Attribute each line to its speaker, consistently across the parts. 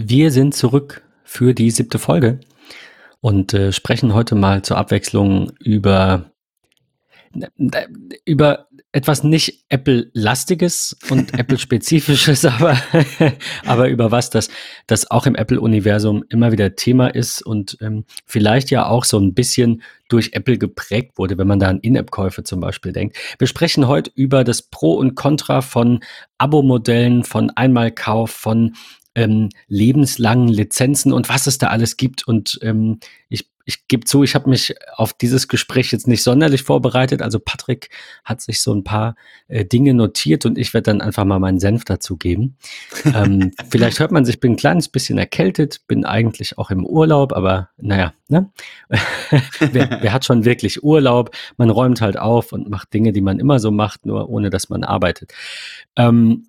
Speaker 1: Wir sind zurück für die siebte Folge und äh, sprechen heute mal zur Abwechslung über, über etwas nicht Apple-lastiges und Apple-spezifisches, aber, aber über was das, das auch im Apple-Universum immer wieder Thema ist und ähm, vielleicht ja auch so ein bisschen durch Apple geprägt wurde, wenn man da an In-App-Käufe zum Beispiel denkt. Wir sprechen heute über das Pro und Contra von Abo-Modellen, von Einmalkauf, von ähm, lebenslangen Lizenzen und was es da alles gibt. Und ähm, ich, ich gebe zu, ich habe mich auf dieses Gespräch jetzt nicht sonderlich vorbereitet. Also Patrick hat sich so ein paar äh, Dinge notiert und ich werde dann einfach mal meinen Senf dazu geben. ähm, vielleicht hört man sich, bin ein kleines bisschen erkältet, bin eigentlich auch im Urlaub, aber naja, ne? wer, wer hat schon wirklich Urlaub? Man räumt halt auf und macht Dinge, die man immer so macht, nur ohne dass man arbeitet. Ähm,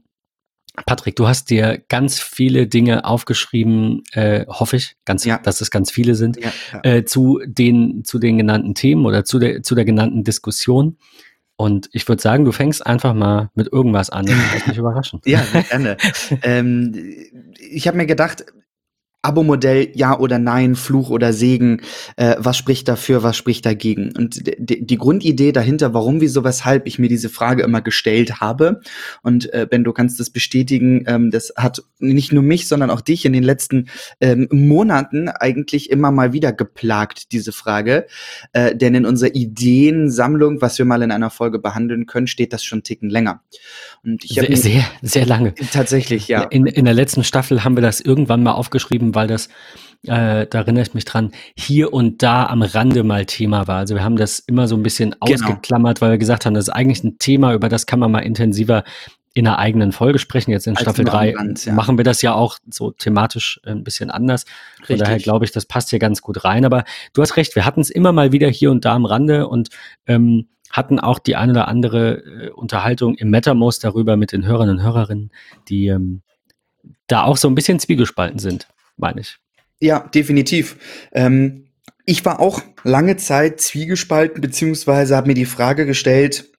Speaker 1: Patrick, du hast dir ganz viele Dinge aufgeschrieben, äh, hoffe ich, ganz, ja. dass es ganz viele sind, ja, ja. Äh, zu den zu den genannten Themen oder zu der zu der genannten Diskussion. Und ich würde sagen, du fängst einfach mal mit irgendwas an lässt mich überraschen.
Speaker 2: Ja, gerne. ähm, ich habe mir gedacht, Abo-Modell ja oder nein, Fluch oder Segen, äh, was spricht dafür, was spricht dagegen? Und die Grundidee dahinter, warum, wieso, weshalb ich mir diese Frage immer gestellt habe, und äh, Ben, du kannst das bestätigen, ähm, das hat nicht nur mich, sondern auch dich in den letzten ähm, Monaten eigentlich immer mal wieder geplagt, diese Frage. Äh, denn in unserer Ideensammlung, was wir mal in einer Folge behandeln können, steht das schon Ticken länger.
Speaker 1: Und ich sehr, sehr, sehr lange.
Speaker 2: Tatsächlich, ja.
Speaker 1: In, in der letzten Staffel haben wir das irgendwann mal aufgeschrieben, weil das, äh, da erinnere ich mich dran, hier und da am Rande mal Thema war. Also wir haben das immer so ein bisschen genau. ausgeklammert, weil wir gesagt haben, das ist eigentlich ein Thema, über das kann man mal intensiver in einer eigenen Folge sprechen. Jetzt in Als Staffel 3 ja. machen wir das ja auch so thematisch ein bisschen anders. Von Richtig. daher glaube ich, das passt hier ganz gut rein. Aber du hast recht, wir hatten es immer mal wieder hier und da am Rande und ähm, hatten auch die eine oder andere äh, Unterhaltung im MetaMost darüber mit den Hörern und Hörerinnen, die ähm, da auch so ein bisschen zwiegespalten sind meine ich.
Speaker 2: Ja, definitiv. Ähm, ich war auch lange Zeit zwiegespalten, beziehungsweise habe mir die Frage gestellt,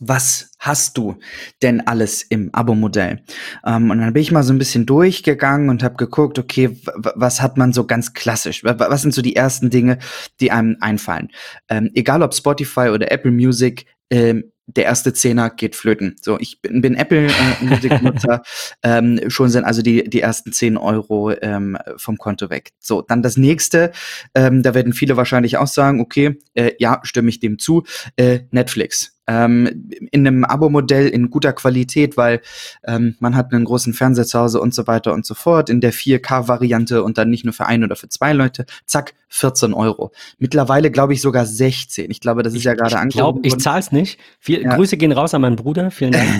Speaker 2: was hast du denn alles im Abo-Modell? Ähm, und dann bin ich mal so ein bisschen durchgegangen und habe geguckt, okay, was hat man so ganz klassisch? Was sind so die ersten Dinge, die einem einfallen? Ähm, egal ob Spotify oder Apple Music, ähm, der erste Zehner geht flöten. So, ich bin, bin Apple äh, ähm, schon sind also die, die ersten zehn Euro ähm, vom Konto weg. So, dann das nächste, ähm, da werden viele wahrscheinlich auch sagen, okay, äh, ja, stimme ich dem zu, äh, Netflix ähm, in einem Abo-Modell in guter Qualität, weil ähm, man hat einen großen Fernseher zu Hause und so weiter und so fort, in der 4K-Variante und dann nicht nur für ein oder für zwei Leute, zack, 14 Euro. Mittlerweile glaube ich sogar 16. Ich glaube, das ist ich, ja gerade
Speaker 1: angekommen. Ich zahle es nicht. Viel, ja. Grüße gehen raus an meinen Bruder, vielen Dank.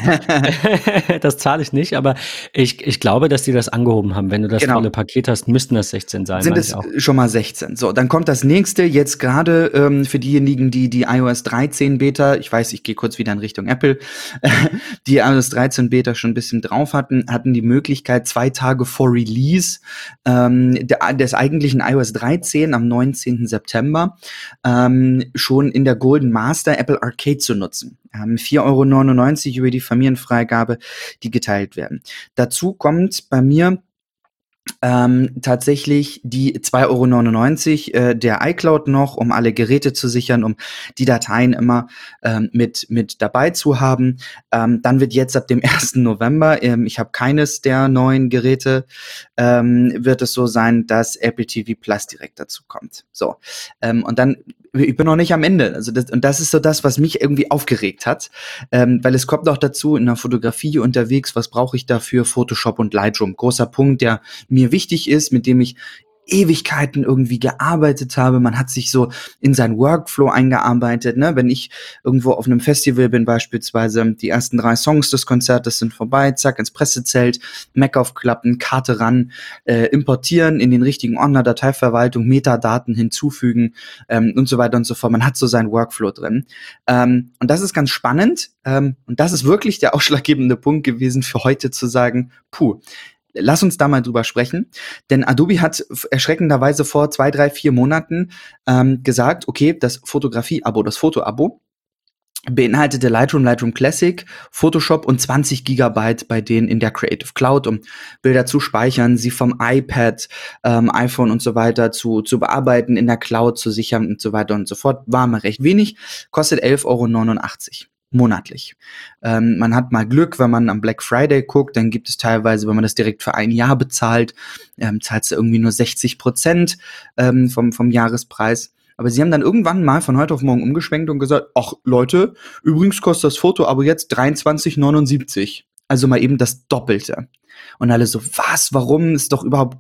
Speaker 1: das zahle ich nicht, aber ich, ich glaube, dass die das angehoben haben. Wenn du das genau. volle Paket hast, müssten das 16 sein.
Speaker 2: Sind es schon mal 16. So, dann kommt das nächste, jetzt gerade ähm, für diejenigen, die die iOS 13 Beta, ich weiß, ich ich gehe kurz wieder in Richtung Apple, die iOS 13 Beta schon ein bisschen drauf hatten, hatten die Möglichkeit, zwei Tage vor Release ähm, der, des eigentlichen iOS 13 am 19. September ähm, schon in der Golden Master Apple Arcade zu nutzen. Ähm, 4,99 Euro über die Familienfreigabe, die geteilt werden. Dazu kommt bei mir ähm, tatsächlich die 2,99 Euro äh, der iCloud noch, um alle Geräte zu sichern, um die Dateien immer ähm, mit, mit dabei zu haben. Ähm, dann wird jetzt ab dem 1. November, ähm, ich habe keines der neuen Geräte, ähm, wird es so sein, dass Apple TV Plus direkt dazu kommt. So. Ähm, und dann ich bin noch nicht am Ende. Also das, und das ist so das, was mich irgendwie aufgeregt hat, ähm, weil es kommt noch dazu in der Fotografie unterwegs. Was brauche ich dafür? Photoshop und Lightroom. Großer Punkt, der mir wichtig ist, mit dem ich Ewigkeiten irgendwie gearbeitet habe. Man hat sich so in sein Workflow eingearbeitet. Ne? Wenn ich irgendwo auf einem Festival bin, beispielsweise, die ersten drei Songs des Konzertes sind vorbei, zack, ins Pressezelt, Mac aufklappen, Karte ran, äh, importieren in den richtigen Ordner, Dateiverwaltung, Metadaten hinzufügen ähm, und so weiter und so fort. Man hat so seinen Workflow drin. Ähm, und das ist ganz spannend. Ähm, und das ist wirklich der ausschlaggebende Punkt gewesen für heute zu sagen, puh, Lass uns da mal drüber sprechen. Denn Adobe hat erschreckenderweise vor zwei, drei, vier Monaten ähm, gesagt, okay, das Fotografie-Abo, das Foto-Abo, beinhaltete Lightroom, Lightroom Classic, Photoshop und 20 Gigabyte bei denen in der Creative Cloud, um Bilder zu speichern, sie vom iPad, ähm, iPhone und so weiter zu, zu bearbeiten, in der Cloud zu sichern und so weiter und so fort. War mal recht wenig, kostet 11,89 Euro monatlich. Ähm, man hat mal Glück, wenn man am Black Friday guckt, dann gibt es teilweise, wenn man das direkt für ein Jahr bezahlt, ähm, zahlt du irgendwie nur 60 Prozent ähm, vom, vom Jahrespreis. Aber sie haben dann irgendwann mal von heute auf morgen umgeschwenkt und gesagt, ach Leute, übrigens kostet das Foto aber jetzt 23,79. Also mal eben das Doppelte. Und alle so, was, warum ist doch überhaupt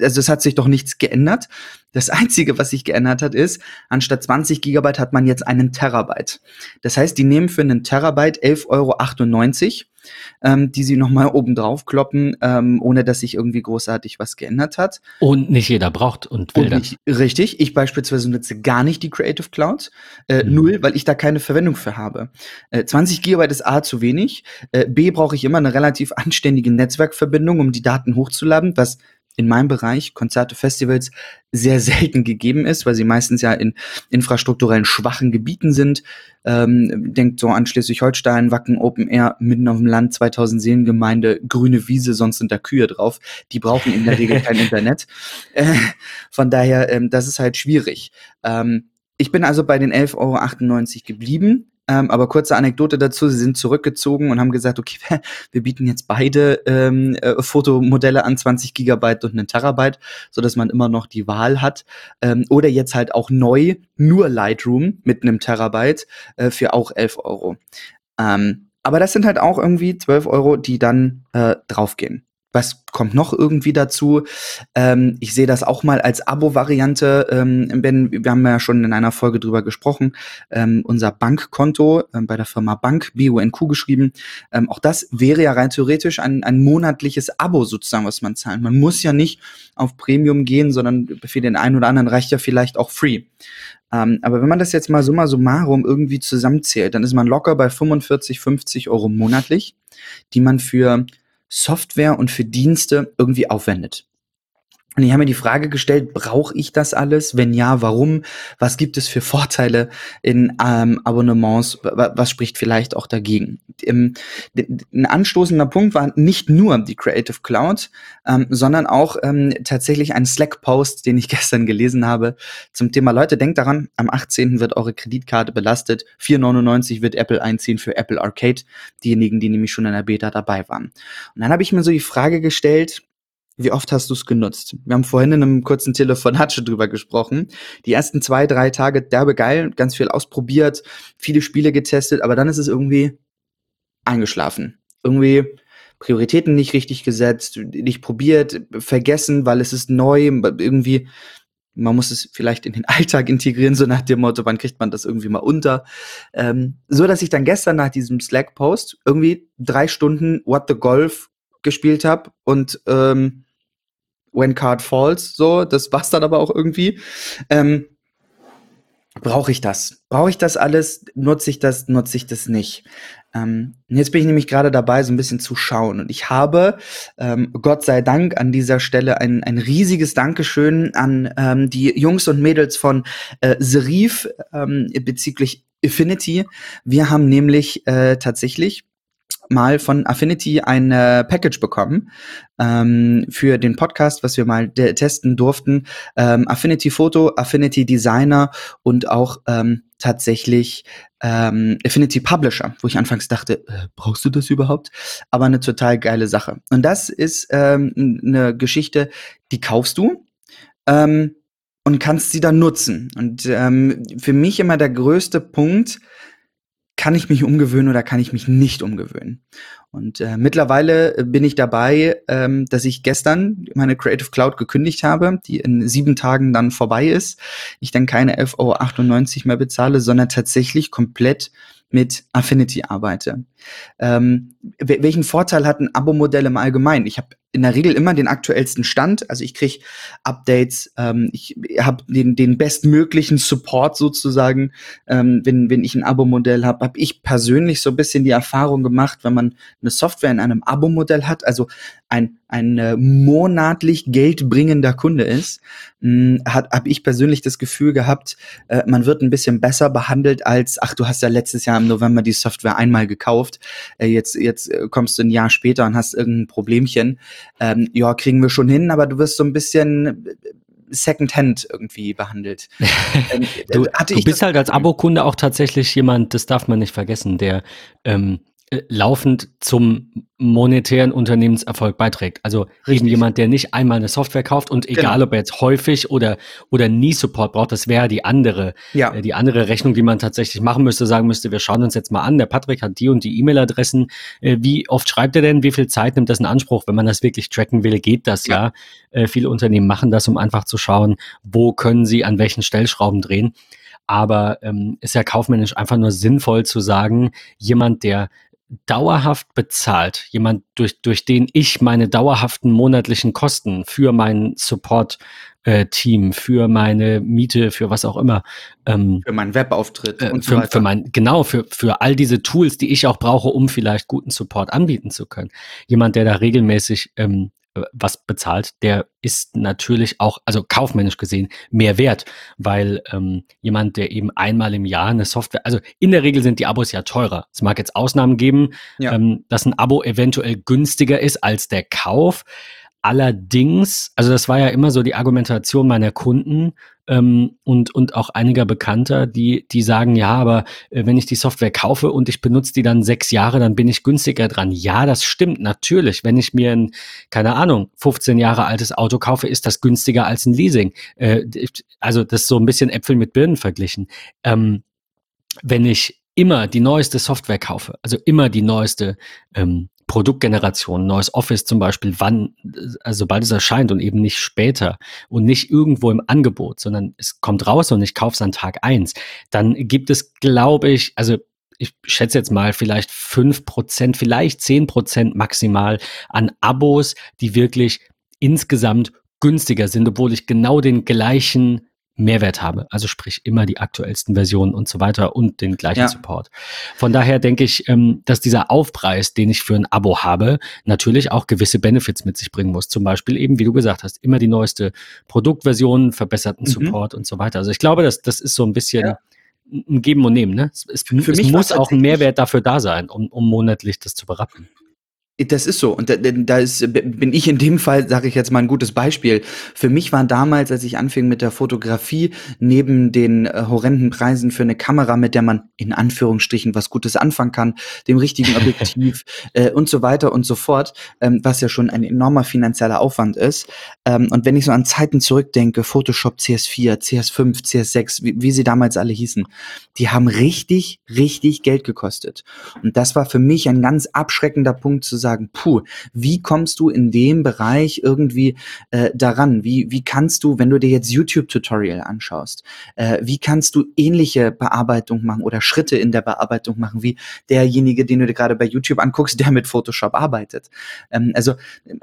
Speaker 2: also es hat sich doch nichts geändert. Das Einzige, was sich geändert hat, ist, anstatt 20 Gigabyte hat man jetzt einen Terabyte. Das heißt, die nehmen für einen Terabyte 11,98 Euro ähm, die sie nochmal oben drauf kloppen, ähm, ohne dass sich irgendwie großartig was geändert hat.
Speaker 1: Und nicht jeder braucht und will und
Speaker 2: nicht, Richtig, ich beispielsweise nutze gar nicht die Creative Cloud, äh, mhm. null, weil ich da keine Verwendung für habe. Äh, 20 Gigabyte ist A zu wenig, äh, B brauche ich immer eine relativ anständige Netzwerkverbindung, um die Daten hochzuladen, was in meinem Bereich, Konzerte, Festivals, sehr selten gegeben ist, weil sie meistens ja in infrastrukturellen schwachen Gebieten sind. Ähm, denkt so an Schleswig-Holstein, Wacken Open Air, mitten auf dem Land, 2000 Seelengemeinde, grüne Wiese, sonst sind da Kühe drauf. Die brauchen in der Regel kein Internet. Äh, von daher, ähm, das ist halt schwierig. Ähm, ich bin also bei den 11,98 Euro geblieben. Ähm, aber kurze Anekdote dazu, sie sind zurückgezogen und haben gesagt, okay, wir bieten jetzt beide ähm, äh, Fotomodelle an, 20 Gigabyte und einen Terabyte, so dass man immer noch die Wahl hat. Ähm, oder jetzt halt auch neu nur Lightroom mit einem Terabyte äh, für auch 11 Euro. Ähm, aber das sind halt auch irgendwie 12 Euro, die dann äh, draufgehen. Was kommt noch irgendwie dazu? Ähm, ich sehe das auch mal als Abo-Variante. Ähm, ben, wir haben ja schon in einer Folge drüber gesprochen. Ähm, unser Bankkonto ähm, bei der Firma Bank, BUNQ geschrieben. Ähm, auch das wäre ja rein theoretisch ein, ein monatliches Abo sozusagen, was man zahlt. Man muss ja nicht auf Premium gehen, sondern für den einen oder anderen reicht ja vielleicht auch Free. Ähm, aber wenn man das jetzt mal summa summarum irgendwie zusammenzählt, dann ist man locker bei 45, 50 Euro monatlich, die man für Software und für Dienste irgendwie aufwendet. Und ich habe mir die Frage gestellt, brauche ich das alles? Wenn ja, warum? Was gibt es für Vorteile in ähm, Abonnements? Was spricht vielleicht auch dagegen? Ein anstoßender Punkt war nicht nur die Creative Cloud, ähm, sondern auch ähm, tatsächlich ein Slack-Post, den ich gestern gelesen habe zum Thema, Leute, denkt daran, am 18. wird eure Kreditkarte belastet, 4,99 wird Apple einziehen für Apple Arcade, diejenigen, die nämlich schon in der Beta dabei waren. Und dann habe ich mir so die Frage gestellt, wie oft hast du es genutzt? Wir haben vorhin in einem kurzen Telefonat schon drüber gesprochen. Die ersten zwei, drei Tage derbe geil, ganz viel ausprobiert, viele Spiele getestet, aber dann ist es irgendwie eingeschlafen. Irgendwie Prioritäten nicht richtig gesetzt, nicht probiert, vergessen, weil es ist neu, irgendwie man muss es vielleicht in den Alltag integrieren, so nach dem Motto, wann kriegt man das irgendwie mal unter. Ähm, so dass ich dann gestern nach diesem Slack-Post irgendwie drei Stunden What the Golf gespielt habe und ähm, When Card Falls, so, das war's dann aber auch irgendwie. Ähm, Brauche ich das? Brauche ich das alles? Nutze ich das? Nutze ich das nicht? Ähm, jetzt bin ich nämlich gerade dabei, so ein bisschen zu schauen. Und ich habe, ähm, Gott sei Dank, an dieser Stelle ein, ein riesiges Dankeschön an ähm, die Jungs und Mädels von äh, Serif ähm, bezüglich Affinity. Wir haben nämlich äh, tatsächlich mal von Affinity ein äh, Package bekommen ähm, für den Podcast, was wir mal testen durften. Ähm, Affinity Photo, Affinity Designer und auch ähm, tatsächlich ähm, Affinity Publisher, wo ich anfangs dachte, äh, brauchst du das überhaupt? Aber eine total geile Sache. Und das ist ähm, eine Geschichte, die kaufst du. Ähm, und kannst sie dann nutzen. Und ähm, für mich immer der größte Punkt, kann ich mich umgewöhnen oder kann ich mich nicht umgewöhnen? Und äh, mittlerweile bin ich dabei, ähm, dass ich gestern meine Creative Cloud gekündigt habe, die in sieben Tagen dann vorbei ist. Ich dann keine 11,98 Euro mehr bezahle, sondern tatsächlich komplett mit Affinity arbeite. Ähm, welchen Vorteil hat ein Abo-Modell im Allgemeinen? Ich habe in der Regel immer den aktuellsten Stand. Also ich kriege Updates, ähm, ich habe den, den bestmöglichen Support sozusagen, ähm, wenn, wenn ich ein Abo-Modell habe. Habe ich persönlich so ein bisschen die Erfahrung gemacht, wenn man eine Software in einem Abo-Modell hat, also ein, ein äh, monatlich geldbringender Kunde ist, hm, habe ich persönlich das Gefühl gehabt, äh, man wird ein bisschen besser behandelt als, ach, du hast ja letztes Jahr im November die Software einmal gekauft, äh, jetzt, jetzt äh, kommst du ein Jahr später und hast irgendein Problemchen. Ähm, ja, kriegen wir schon hin, aber du wirst so ein bisschen äh, Secondhand irgendwie behandelt.
Speaker 1: ähm, du, du bist halt als Abokunde auch tatsächlich jemand, das darf man nicht vergessen, der ähm, äh, laufend zum monetären Unternehmenserfolg beiträgt. Also Richtig. eben jemand, der nicht einmal eine Software kauft und egal, genau. ob er jetzt häufig oder oder nie Support braucht, das wäre die andere, ja. äh, die andere Rechnung, die man tatsächlich machen müsste, sagen müsste, wir schauen uns jetzt mal an, der Patrick hat die und die E-Mail-Adressen, äh, wie oft schreibt er denn, wie viel Zeit nimmt das in Anspruch, wenn man das wirklich tracken will, geht das ja. ja. Äh, viele Unternehmen machen das, um einfach zu schauen, wo können sie an welchen Stellschrauben drehen. Aber ähm, ist ja kaufmännisch einfach nur sinnvoll zu sagen, jemand, der dauerhaft bezahlt, jemand, durch, durch den ich meine dauerhaften monatlichen Kosten für mein Support-Team, äh, für meine Miete, für was auch immer.
Speaker 2: Ähm, für meinen Webauftritt
Speaker 1: äh, und für, so weiter. Für mein, genau, für, für all diese Tools, die ich auch brauche, um vielleicht guten Support anbieten zu können. Jemand, der da regelmäßig ähm, was bezahlt, der ist natürlich auch, also kaufmännisch gesehen, mehr wert, weil ähm, jemand, der eben einmal im Jahr eine Software, also in der Regel sind die Abos ja teurer. Es mag jetzt Ausnahmen geben, ja. ähm, dass ein Abo eventuell günstiger ist als der Kauf. Allerdings, also das war ja immer so die Argumentation meiner Kunden ähm, und, und auch einiger Bekannter, die, die sagen, ja, aber äh, wenn ich die Software kaufe und ich benutze die dann sechs Jahre, dann bin ich günstiger dran. Ja, das stimmt natürlich. Wenn ich mir ein, keine Ahnung, 15 Jahre altes Auto kaufe, ist das günstiger als ein Leasing. Äh, also das ist so ein bisschen Äpfel mit Birnen verglichen. Ähm, wenn ich immer die neueste Software kaufe, also immer die neueste ähm, Produktgeneration, neues Office zum Beispiel, wann, also sobald es erscheint und eben nicht später und nicht irgendwo im Angebot, sondern es kommt raus und ich kaufe es an Tag eins, dann gibt es, glaube ich, also ich schätze jetzt mal vielleicht fünf Prozent, vielleicht zehn Prozent maximal an Abos, die wirklich insgesamt günstiger sind, obwohl ich genau den gleichen Mehrwert habe. Also sprich immer die aktuellsten Versionen und so weiter und den gleichen ja. Support. Von daher denke ich, ähm, dass dieser Aufpreis, den ich für ein Abo habe, natürlich auch gewisse Benefits mit sich bringen muss. Zum Beispiel eben, wie du gesagt hast, immer die neueste Produktversion, verbesserten mhm. Support und so weiter. Also ich glaube, dass das ist so ein bisschen ja. ein Geben und Nehmen. Ne? Es, es, für es muss auch ein Mehrwert dafür da sein, um, um monatlich das zu berappen.
Speaker 2: Das ist so. Und da, da ist, bin ich in dem Fall, sage ich jetzt mal, ein gutes Beispiel. Für mich war damals, als ich anfing mit der Fotografie, neben den äh, horrenden Preisen für eine Kamera, mit der man in Anführungsstrichen was Gutes anfangen kann, dem richtigen Objektiv äh, und so weiter und so fort, ähm, was ja schon ein enormer finanzieller Aufwand ist. Ähm, und wenn ich so an Zeiten zurückdenke, Photoshop CS4, CS5, CS6, wie, wie sie damals alle hießen, die haben richtig, richtig Geld gekostet. Und das war für mich ein ganz abschreckender Punkt zu sagen, sagen, puh, wie kommst du in dem Bereich irgendwie äh, daran? Wie, wie kannst du, wenn du dir jetzt YouTube-Tutorial anschaust, äh, wie kannst du ähnliche Bearbeitung machen oder Schritte in der Bearbeitung machen, wie derjenige, den du dir gerade bei YouTube anguckst, der mit Photoshop arbeitet? Ähm, also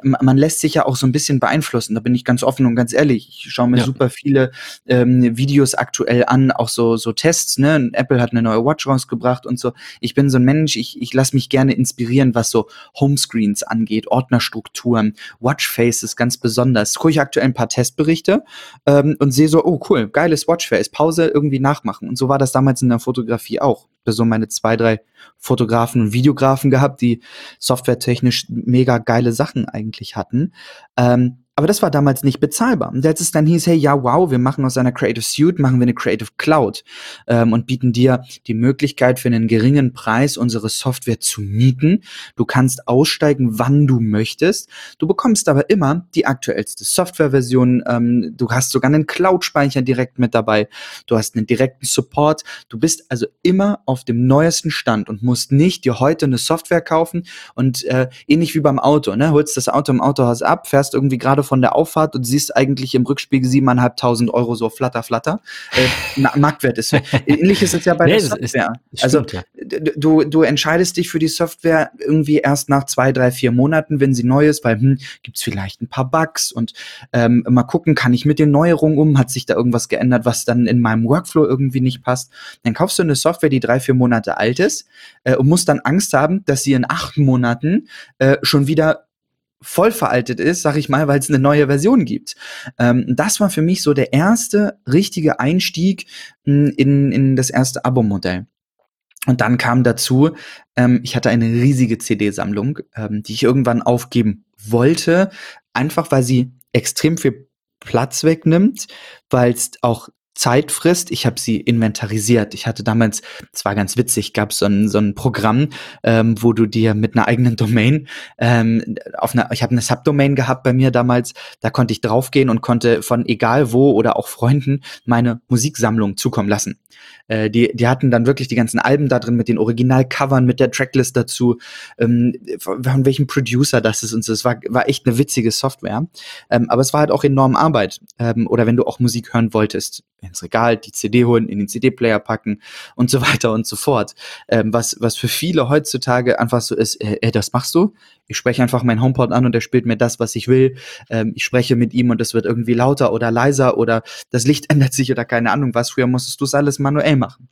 Speaker 2: man lässt sich ja auch so ein bisschen beeinflussen. Da bin ich ganz offen und ganz ehrlich. Ich schaue mir ja. super viele ähm, Videos aktuell an, auch so, so Tests. Ne? Apple hat eine neue Watch rausgebracht und so. Ich bin so ein Mensch, ich, ich lasse mich gerne inspirieren, was so Home Homescreens angeht, Ordnerstrukturen, Watchfaces ganz besonders. Gucke ich aktuell ein paar Testberichte ähm, und sehe so, oh cool, geiles Watchface, Pause irgendwie nachmachen. Und so war das damals in der Fotografie auch. So meine zwei, drei Fotografen und Videografen gehabt, die softwaretechnisch mega geile Sachen eigentlich hatten. Ähm, aber das war damals nicht bezahlbar. Und als es dann hieß, hey, ja, wow, wir machen aus einer Creative Suite, machen wir eine Creative Cloud ähm, und bieten dir die Möglichkeit für einen geringen Preis unsere Software zu mieten. Du kannst aussteigen, wann du möchtest. Du bekommst aber immer die aktuellste Softwareversion. Ähm, du hast sogar einen Cloud-Speicher direkt mit dabei. Du hast einen direkten Support. Du bist also immer auf dem neuesten Stand und musst nicht dir heute eine Software kaufen und äh, ähnlich wie beim Auto, ne, holst das Auto im Autohaus ab, fährst irgendwie gerade von der Auffahrt und siehst eigentlich im Rückspiegel siebeneinhalbtausend Euro so flatter, flatter. Äh, Marktwert ist so. Ähnlich ist es ja bei nee, der Software. Ist, also stimmt, ja. du, du entscheidest dich für die Software irgendwie erst nach zwei, drei, vier Monaten, wenn sie neu ist, weil hm, gibt es vielleicht ein paar Bugs und ähm, mal gucken, kann ich mit den Neuerungen um, hat sich da irgendwas geändert, was dann in meinem Workflow irgendwie nicht passt. Dann kaufst du eine Software, die drei, vier Monate alt ist äh, und musst dann Angst haben, dass sie in acht Monaten äh, schon wieder voll veraltet ist, sag ich mal, weil es eine neue Version gibt. Ähm, das war für mich so der erste richtige Einstieg hm, in, in das erste Abo-Modell. Und dann kam dazu, ähm, ich hatte eine riesige CD-Sammlung, ähm, die ich irgendwann aufgeben wollte, einfach weil sie extrem viel Platz wegnimmt, weil es auch Zeit frisst. Ich habe sie inventarisiert. Ich hatte damals, es war ganz witzig, gab so ein, so ein Programm, ähm, wo du dir mit einer eigenen Domain ähm, auf einer, ich habe eine Subdomain gehabt bei mir damals, da konnte ich draufgehen und konnte von egal wo oder auch Freunden meine Musiksammlung zukommen lassen. Äh, die, die hatten dann wirklich die ganzen Alben da drin mit den Originalcovern, mit der Tracklist dazu, ähm, von welchem Producer das ist und so. Es war, war echt eine witzige Software. Ähm, aber es war halt auch enorm Arbeit. Ähm, oder wenn du auch Musik hören wolltest, ins Regal, die CD holen, in den CD-Player packen und so weiter und so fort. Ähm, was, was für viele heutzutage einfach so ist, äh, das machst du? Ich spreche einfach mein HomePod an und er spielt mir das, was ich will. Ähm, ich spreche mit ihm und es wird irgendwie lauter oder leiser oder das Licht ändert sich oder keine Ahnung was. Früher musstest du es alles manuell machen.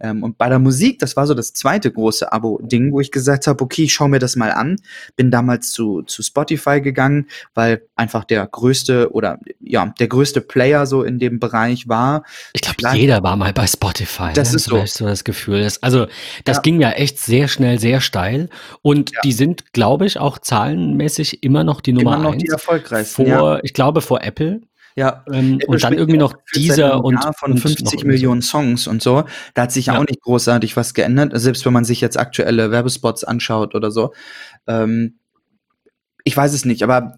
Speaker 2: Ähm, und bei der Musik, das war so das zweite große Abo-Ding, wo ich gesagt habe, okay, ich schaue mir das mal an. Bin damals zu, zu Spotify gegangen, weil einfach der größte oder ja, der größte Player so in dem Bereich war.
Speaker 1: Ich glaube, jeder war mal bei Spotify.
Speaker 2: Das ne? ist so.
Speaker 1: so das Gefühl. Das, also, das ja. ging ja echt sehr schnell, sehr steil. Und ja. die sind, glaube ich, auch zahlenmäßig immer noch die Nummer immer noch eins.
Speaker 2: die erfolgreichsten.
Speaker 1: Vor, ja. ich glaube, vor Apple.
Speaker 2: Ja,
Speaker 1: ähm, und dann irgendwie noch dieser und
Speaker 2: von 50 Millionen Songs und so. Da hat sich ja. auch nicht großartig was geändert. Selbst wenn man sich jetzt aktuelle Werbespots anschaut oder so. Ähm, ich weiß es nicht, aber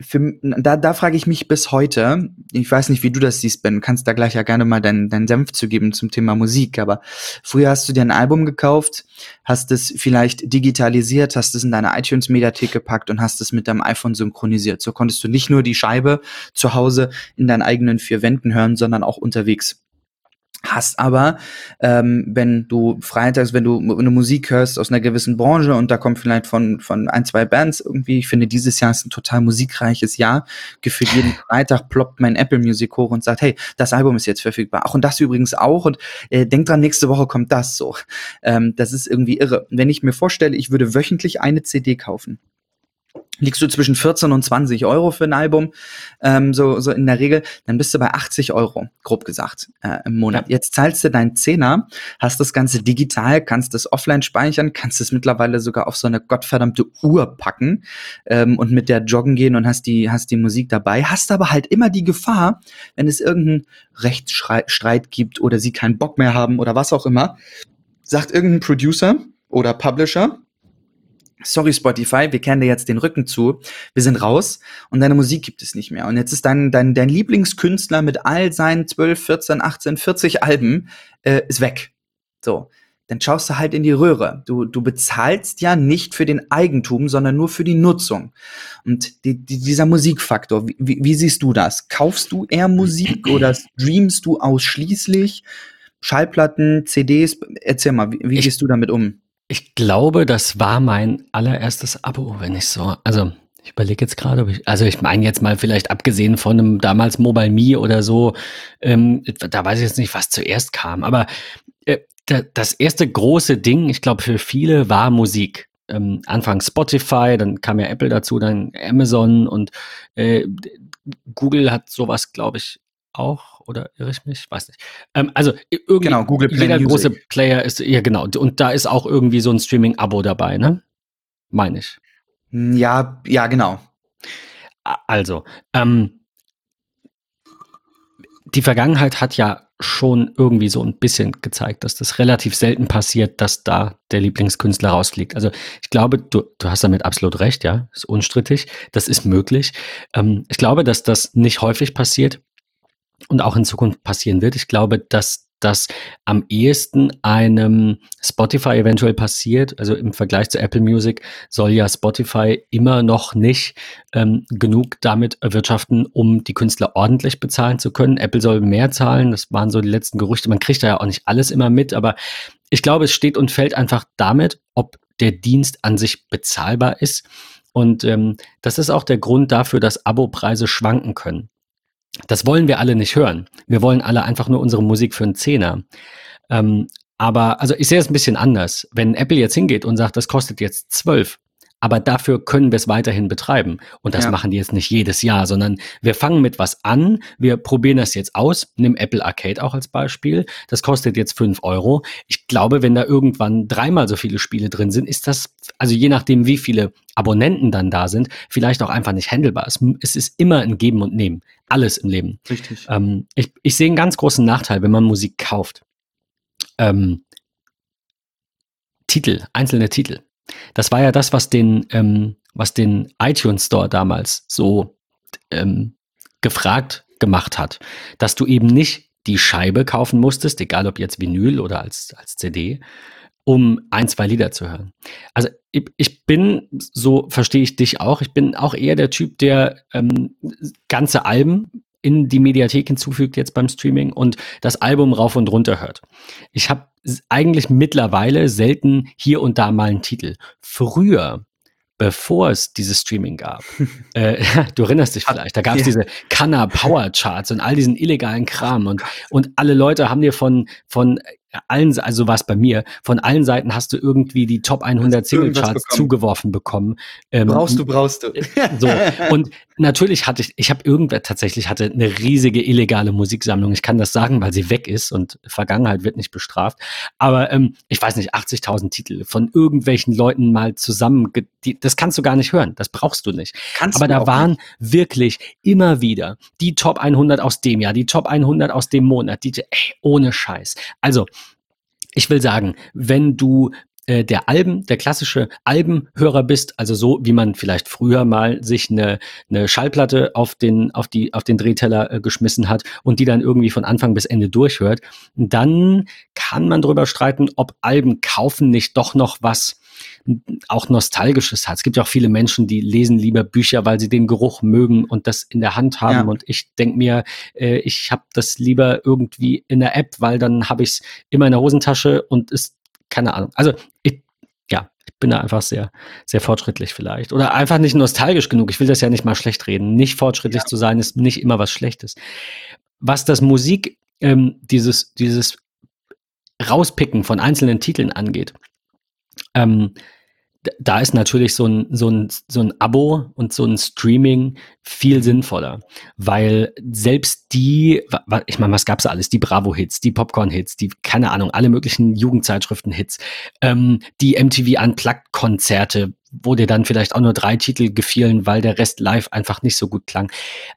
Speaker 2: für, da, da frage ich mich bis heute, ich weiß nicht, wie du das siehst, Ben, du kannst da gleich ja gerne mal deinen dein Senf zu geben zum Thema Musik, aber früher hast du dir ein Album gekauft, hast es vielleicht digitalisiert, hast es in deine iTunes-Mediathek gepackt und hast es mit deinem iPhone synchronisiert. So konntest du nicht nur die Scheibe zu Hause in deinen eigenen vier Wänden hören, sondern auch unterwegs. Hast aber, ähm, wenn du freitags, wenn du eine Musik hörst aus einer gewissen Branche und da kommt vielleicht von, von ein, zwei Bands irgendwie, ich finde, dieses Jahr ist ein total musikreiches Jahr. Gefühlt jeden Freitag ploppt mein Apple Music hoch und sagt, hey, das Album ist jetzt verfügbar. Ach, und das übrigens auch. Und äh, denk dran, nächste Woche kommt das so. Ähm, das ist irgendwie irre. Wenn ich mir vorstelle, ich würde wöchentlich eine CD kaufen, liegst du zwischen 14 und 20 Euro für ein Album, ähm, so, so in der Regel, dann bist du bei 80 Euro, grob gesagt, äh, im Monat. Ja. Jetzt zahlst du deinen Zehner, hast das Ganze digital, kannst es offline speichern, kannst es mittlerweile sogar auf so eine gottverdammte Uhr packen ähm, und mit der joggen gehen und hast die, hast die Musik dabei, hast aber halt immer die Gefahr, wenn es irgendeinen Rechtsstreit gibt oder sie keinen Bock mehr haben oder was auch immer, sagt irgendein Producer oder Publisher, sorry Spotify, wir kennen dir jetzt den Rücken zu, wir sind raus und deine Musik gibt es nicht mehr. Und jetzt ist dein, dein, dein Lieblingskünstler mit all seinen 12, 14, 18, 40 Alben äh, ist weg. So, dann schaust du halt in die Röhre. Du, du bezahlst ja nicht für den Eigentum, sondern nur für die Nutzung. Und die, die, dieser Musikfaktor, wie, wie siehst du das? Kaufst du eher Musik oder streamst du ausschließlich Schallplatten, CDs? Erzähl mal, wie, wie gehst du damit um?
Speaker 1: Ich glaube, das war mein allererstes Abo, wenn ich so. Also, ich überlege jetzt gerade, ob ich, also ich meine jetzt mal vielleicht abgesehen von einem damals Mobile Me oder so, ähm, da weiß ich jetzt nicht, was zuerst kam, aber äh, das erste große Ding, ich glaube für viele, war Musik. Ähm, Anfang Spotify, dann kam ja Apple dazu, dann Amazon und äh, Google hat sowas, glaube ich, auch oder irre ich mich? Weiß nicht. Ähm, also irgendwie
Speaker 2: genau, Google
Speaker 1: Play jeder Music. große Player ist ja genau und da ist auch irgendwie so ein Streaming-Abo dabei, ne? Meine ich.
Speaker 2: Hm, ja, ja, genau.
Speaker 1: Also ähm, die Vergangenheit hat ja schon irgendwie so ein bisschen gezeigt, dass das relativ selten passiert, dass da der Lieblingskünstler rausfliegt. Also ich glaube, du, du hast damit absolut recht, ja, ist unstrittig, das ist möglich. Ähm, ich glaube, dass das nicht häufig passiert und auch in Zukunft passieren wird. Ich glaube, dass das am ehesten einem Spotify eventuell passiert. Also im Vergleich zu Apple Music soll ja Spotify immer noch nicht ähm, genug damit erwirtschaften, um die Künstler ordentlich bezahlen zu können. Apple soll mehr zahlen. Das waren so die letzten Gerüchte. Man kriegt da ja auch nicht alles immer mit, aber ich glaube, es steht und fällt einfach damit, ob der Dienst an sich bezahlbar ist. Und ähm, das ist auch der Grund dafür, dass Abopreise schwanken können. Das wollen wir alle nicht hören. Wir wollen alle einfach nur unsere Musik für einen Zehner. Ähm, aber also ich sehe es ein bisschen anders. Wenn Apple jetzt hingeht und sagt, das kostet jetzt zwölf, aber dafür können wir es weiterhin betreiben. Und das ja. machen die jetzt nicht jedes Jahr, sondern wir fangen mit was an, wir probieren das jetzt aus, nimm Apple Arcade auch als Beispiel. Das kostet jetzt fünf Euro. Ich glaube, wenn da irgendwann dreimal so viele Spiele drin sind, ist das, also je nachdem, wie viele Abonnenten dann da sind, vielleicht auch einfach nicht handelbar. Es, es ist immer ein Geben und Nehmen. Alles im Leben.
Speaker 2: Richtig.
Speaker 1: Ähm, ich, ich sehe einen ganz großen Nachteil, wenn man Musik kauft. Ähm, Titel, einzelne Titel. Das war ja das, was den, ähm, was den iTunes Store damals so ähm, gefragt gemacht hat, dass du eben nicht die Scheibe kaufen musstest, egal ob jetzt Vinyl oder als, als CD, um ein, zwei Lieder zu hören. Also ich, ich bin, so verstehe ich dich auch, ich bin auch eher der Typ, der ähm, ganze Alben in die Mediathek hinzufügt jetzt beim Streaming und das Album rauf und runter hört. Ich habe eigentlich mittlerweile selten hier und da mal einen Titel. Früher bevor es dieses Streaming gab. äh, du erinnerst dich vielleicht, da gab es ja. diese Kanna Power Charts und all diesen illegalen Kram und, und alle Leute haben dir von, von allen, also war es bei mir, von allen Seiten hast du irgendwie die Top 100 Singlecharts zugeworfen bekommen.
Speaker 2: Ähm, brauchst du, brauchst du.
Speaker 1: so. Und natürlich hatte ich, ich habe irgendwer tatsächlich hatte eine riesige illegale Musiksammlung. Ich kann das sagen, weil sie weg ist und Vergangenheit wird nicht bestraft. Aber ähm, ich weiß nicht, 80.000 Titel von irgendwelchen Leuten mal zusammen, die, das kannst du gar nicht hören. Das brauchst du nicht. Kannst Aber da waren nicht. wirklich immer wieder die Top 100 aus dem Jahr, die Top 100 aus dem Monat, die, ey, ohne Scheiß. Also, ich will sagen, wenn du äh, der Alben, der klassische Albenhörer bist, also so wie man vielleicht früher mal sich eine, eine Schallplatte auf den, auf die, auf den Drehteller äh, geschmissen hat und die dann irgendwie von Anfang bis Ende durchhört, dann kann man drüber streiten, ob Alben kaufen nicht doch noch was auch Nostalgisches hat. Es gibt ja auch viele Menschen, die lesen lieber Bücher, weil sie den Geruch mögen und das in der Hand haben. Ja. Und ich denke mir, äh, ich habe das lieber irgendwie in der App, weil dann habe ich es immer in der Hosentasche und ist, keine Ahnung. Also ich, ja, ich bin da einfach sehr, sehr fortschrittlich vielleicht. Oder einfach nicht nostalgisch genug. Ich will das ja nicht mal schlecht reden. Nicht fortschrittlich ja. zu sein, ist nicht immer was Schlechtes. Was das Musik, ähm, dieses, dieses Rauspicken von einzelnen Titeln angeht, ähm, da ist natürlich so ein, so, ein, so ein Abo und so ein Streaming viel sinnvoller, weil selbst die, ich meine, was gab's alles? Die Bravo-Hits, die Popcorn-Hits, die, keine Ahnung, alle möglichen Jugendzeitschriften-Hits, ähm, die MTV Unplugged-Konzerte, wo dir dann vielleicht auch nur drei Titel gefielen, weil der Rest live einfach nicht so gut klang.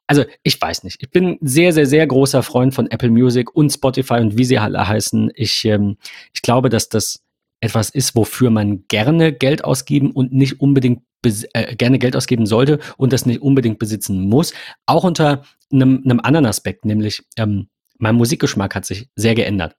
Speaker 1: Also ich weiß nicht. Ich bin sehr, sehr, sehr großer Freund von Apple Music und Spotify und wie sie alle heißen. Ich, ähm, ich glaube, dass das etwas ist, wofür man gerne Geld ausgeben und nicht unbedingt äh, gerne Geld ausgeben sollte und das nicht unbedingt besitzen muss. Auch unter einem, einem anderen Aspekt, nämlich ähm, mein Musikgeschmack hat sich sehr geändert.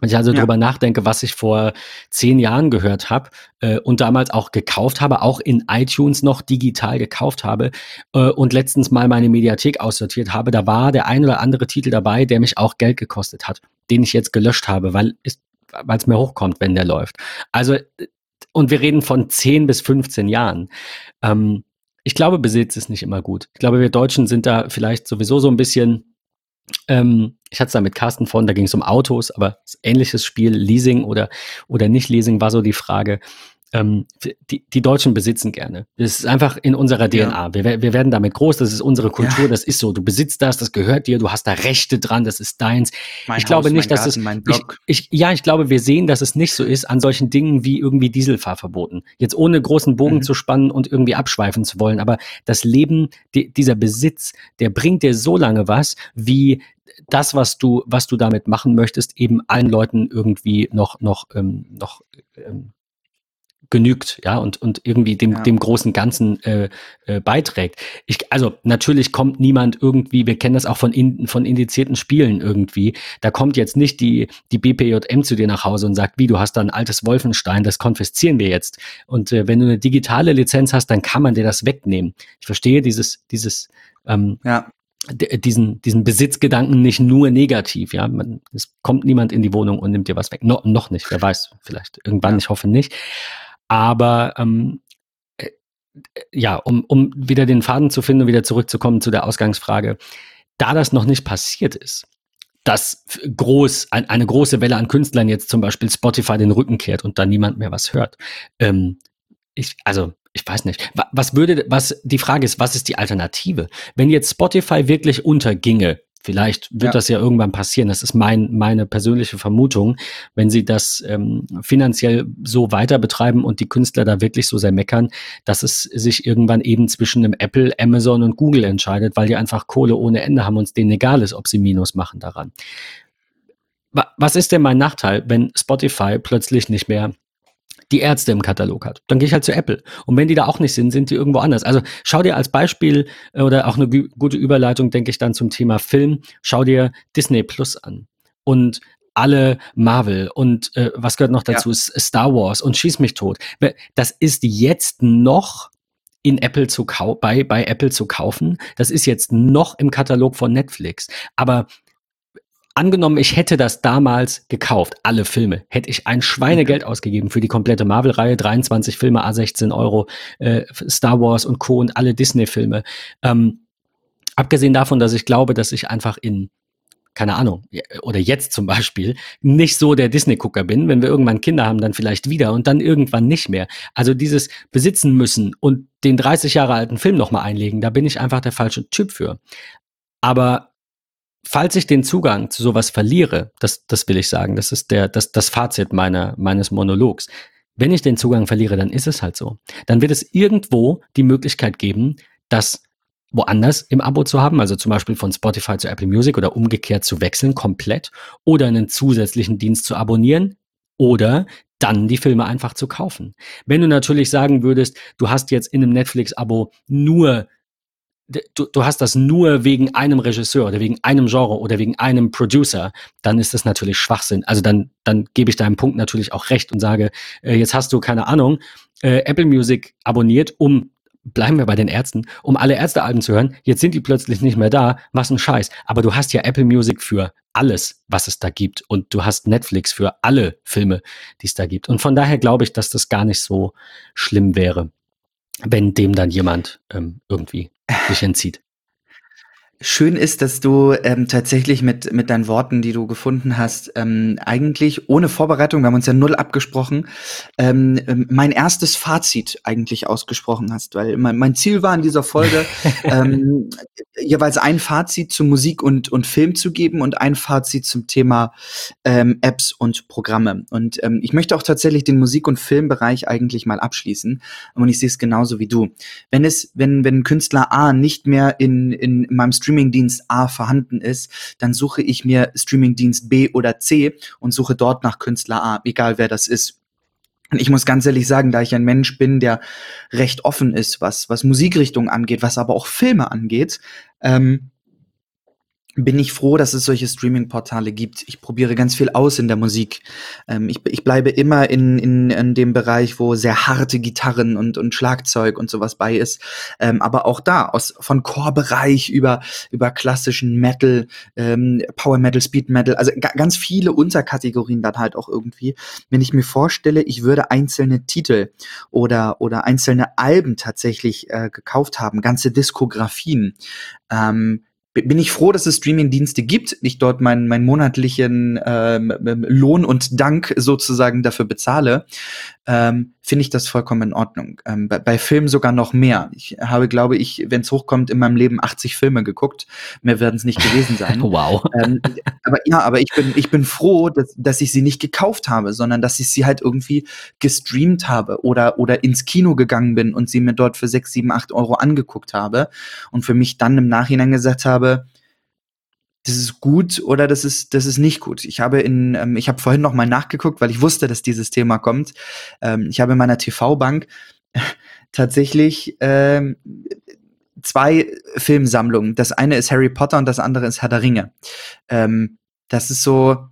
Speaker 1: Wenn ich also ja. darüber nachdenke, was ich vor zehn Jahren gehört habe äh, und damals auch gekauft habe, auch in iTunes noch digital gekauft habe äh, und letztens mal meine Mediathek aussortiert habe, da war der ein oder andere Titel dabei, der mich auch Geld gekostet hat, den ich jetzt gelöscht habe, weil es weil es mir hochkommt, wenn der läuft. Also, und wir reden von 10 bis 15 Jahren. Ähm, ich glaube, Besitz ist nicht immer gut. Ich glaube, wir Deutschen sind da vielleicht sowieso so ein bisschen, ähm, ich hatte es da mit Carsten von, da ging es um Autos, aber ähnliches Spiel, Leasing oder, oder nicht Leasing war so die Frage ähm, die, die Deutschen besitzen gerne. Das ist einfach in unserer DNA. Ja. Wir, wir werden damit groß, das ist unsere Kultur, ja. das ist so. Du besitzt das, das gehört dir, du hast da Rechte dran, das ist deins. Mein ich Haus, glaube nicht, dass Garten, es. Ich, ich, ja, ich glaube, wir sehen, dass es nicht so ist an solchen Dingen wie irgendwie Dieselfahrverboten. Jetzt ohne großen Bogen mhm. zu spannen und irgendwie abschweifen zu wollen. Aber das Leben, die, dieser Besitz, der bringt dir so lange was, wie das, was du, was du damit machen möchtest, eben allen Leuten irgendwie noch, noch, ähm, noch ähm, genügt, ja, und, und irgendwie dem, ja. dem großen Ganzen äh, äh, beiträgt. Ich, also natürlich kommt niemand irgendwie, wir kennen das auch von, in, von indizierten Spielen irgendwie, da kommt jetzt nicht die, die BPJM zu dir nach Hause und sagt, wie, du hast da ein altes Wolfenstein, das konfiszieren wir jetzt. Und äh, wenn du eine digitale Lizenz hast, dann kann man dir das wegnehmen. Ich verstehe dieses, dieses ähm, ja diesen, diesen Besitzgedanken nicht nur negativ, ja. Man, es kommt niemand in die Wohnung und nimmt dir was weg. No, noch nicht, wer weiß, vielleicht irgendwann, ja. ich hoffe nicht. Aber ähm, äh, ja, um, um wieder den Faden zu finden und wieder zurückzukommen zu der Ausgangsfrage, da das noch nicht passiert ist, dass groß, ein, eine große Welle an Künstlern jetzt zum Beispiel Spotify den Rücken kehrt und da niemand mehr was hört. Ähm, ich, also ich weiß nicht. Was würde, was, die Frage ist, was ist die Alternative? Wenn jetzt Spotify wirklich unterginge, vielleicht wird ja. das ja irgendwann passieren, das ist mein, meine persönliche Vermutung, wenn sie das ähm, finanziell so weiter betreiben und die Künstler da wirklich so sehr meckern, dass es sich irgendwann eben zwischen einem Apple, Amazon und Google entscheidet, weil die einfach Kohle ohne Ende haben und es denen egal ist, ob sie Minus machen daran. Was ist denn mein Nachteil, wenn Spotify plötzlich nicht mehr die Ärzte im Katalog hat. Dann gehe ich halt zu Apple. Und wenn die da auch nicht sind, sind die irgendwo anders. Also schau dir als Beispiel äh, oder auch eine gute Überleitung, denke ich dann zum Thema Film, schau dir Disney Plus an. Und alle Marvel und äh, was gehört noch dazu? Ja. Star Wars und Schieß mich tot. Das ist jetzt noch in Apple zu kau bei, bei Apple zu kaufen. Das ist jetzt noch im Katalog von Netflix. Aber Angenommen, ich hätte das damals gekauft, alle Filme, hätte ich ein Schweinegeld ausgegeben für die komplette Marvel-Reihe, 23 Filme, A16 Euro, äh, Star Wars und Co. und alle Disney-Filme. Ähm, abgesehen davon, dass ich glaube, dass ich einfach in keine Ahnung, oder jetzt zum Beispiel, nicht so der Disney-Gucker bin. Wenn wir irgendwann Kinder haben, dann vielleicht wieder und dann irgendwann nicht mehr. Also dieses Besitzen müssen und den 30 Jahre alten Film nochmal einlegen, da bin ich einfach der falsche Typ für. Aber falls ich den Zugang zu sowas verliere, das, das will ich sagen, das ist der, das, das Fazit meiner, meines Monologs. Wenn ich den Zugang verliere, dann ist es halt so. Dann wird es irgendwo die Möglichkeit geben, das woanders im Abo zu haben, also zum Beispiel von Spotify zu Apple Music oder umgekehrt zu wechseln komplett oder einen zusätzlichen Dienst zu abonnieren oder dann die Filme einfach zu kaufen. Wenn du natürlich sagen würdest, du hast jetzt in einem Netflix-Abo nur du, du hast das nur wegen einem Regisseur oder wegen einem Genre oder wegen einem Producer, dann ist das natürlich Schwachsinn. Also dann, dann gebe ich deinem Punkt natürlich auch recht und sage, äh, jetzt hast du keine Ahnung, äh, Apple Music abonniert, um bleiben wir bei den Ärzten, um alle Ärztealben zu hören. Jetzt sind die plötzlich nicht mehr da. Was ein Scheiß. Aber du hast ja Apple Music für alles, was es da gibt. Und du hast Netflix für alle Filme, die es da gibt. Und von daher glaube ich, dass das gar nicht so schlimm wäre, wenn dem dann jemand ähm, irgendwie sich entzieht.
Speaker 2: Schön ist, dass du ähm, tatsächlich mit, mit deinen Worten, die du gefunden hast, ähm, eigentlich ohne Vorbereitung, wir haben uns ja null abgesprochen, ähm, ähm mein erstes Fazit eigentlich ausgesprochen hast, weil mein, mein Ziel war in dieser Folge, ähm, jeweils ein Fazit zu Musik und, und Film zu geben und ein Fazit zum Thema ähm, Apps und Programme. Und ähm, ich möchte auch tatsächlich den Musik- und Filmbereich eigentlich mal abschließen. Und ich sehe es genauso wie du. Wenn es, wenn, wenn Künstler A nicht mehr in, in meinem Stream Streamingdienst A vorhanden ist, dann suche ich mir Streamingdienst B oder C und suche dort nach Künstler A, egal wer das ist. Und ich muss ganz ehrlich sagen, da ich ein Mensch bin, der recht offen ist, was, was Musikrichtung angeht, was aber auch Filme angeht, ähm, bin ich froh, dass es solche Streaming-Portale gibt. Ich probiere ganz viel aus in der Musik. Ähm, ich, ich bleibe immer in, in, in dem Bereich, wo sehr harte Gitarren und, und Schlagzeug und sowas bei ist. Ähm, aber auch da, aus, von Core-Bereich über, über klassischen Metal, ähm, Power Metal, Speed Metal, also ganz viele Unterkategorien dann halt auch irgendwie. Wenn ich mir vorstelle, ich würde einzelne Titel oder, oder einzelne Alben tatsächlich äh, gekauft haben, ganze Diskografien, ähm, bin ich froh, dass es Streaming-Dienste gibt, ich dort meinen meinen monatlichen ähm, ähm, Lohn und Dank sozusagen dafür bezahle, ähm, finde ich das vollkommen in Ordnung. Ähm, bei, bei Filmen sogar noch mehr. Ich habe, glaube ich, wenn es hochkommt, in meinem Leben 80 Filme geguckt. Mehr werden es nicht gewesen sein.
Speaker 1: wow.
Speaker 2: Ähm, aber ja, aber ich bin, ich bin froh, dass, dass ich sie nicht gekauft habe, sondern dass ich sie halt irgendwie gestreamt habe oder, oder ins Kino gegangen bin und sie mir dort für 6, 7, 8 Euro angeguckt habe und für mich dann im Nachhinein gesagt habe, das ist gut oder das ist, das ist nicht gut. Ich habe in, ähm, ich habe vorhin noch mal nachgeguckt, weil ich wusste, dass dieses Thema kommt. Ähm, ich habe in meiner TV-Bank tatsächlich ähm, zwei Filmsammlungen. Das eine ist Harry Potter und das andere ist Herr der Ringe. Ähm, das ist so,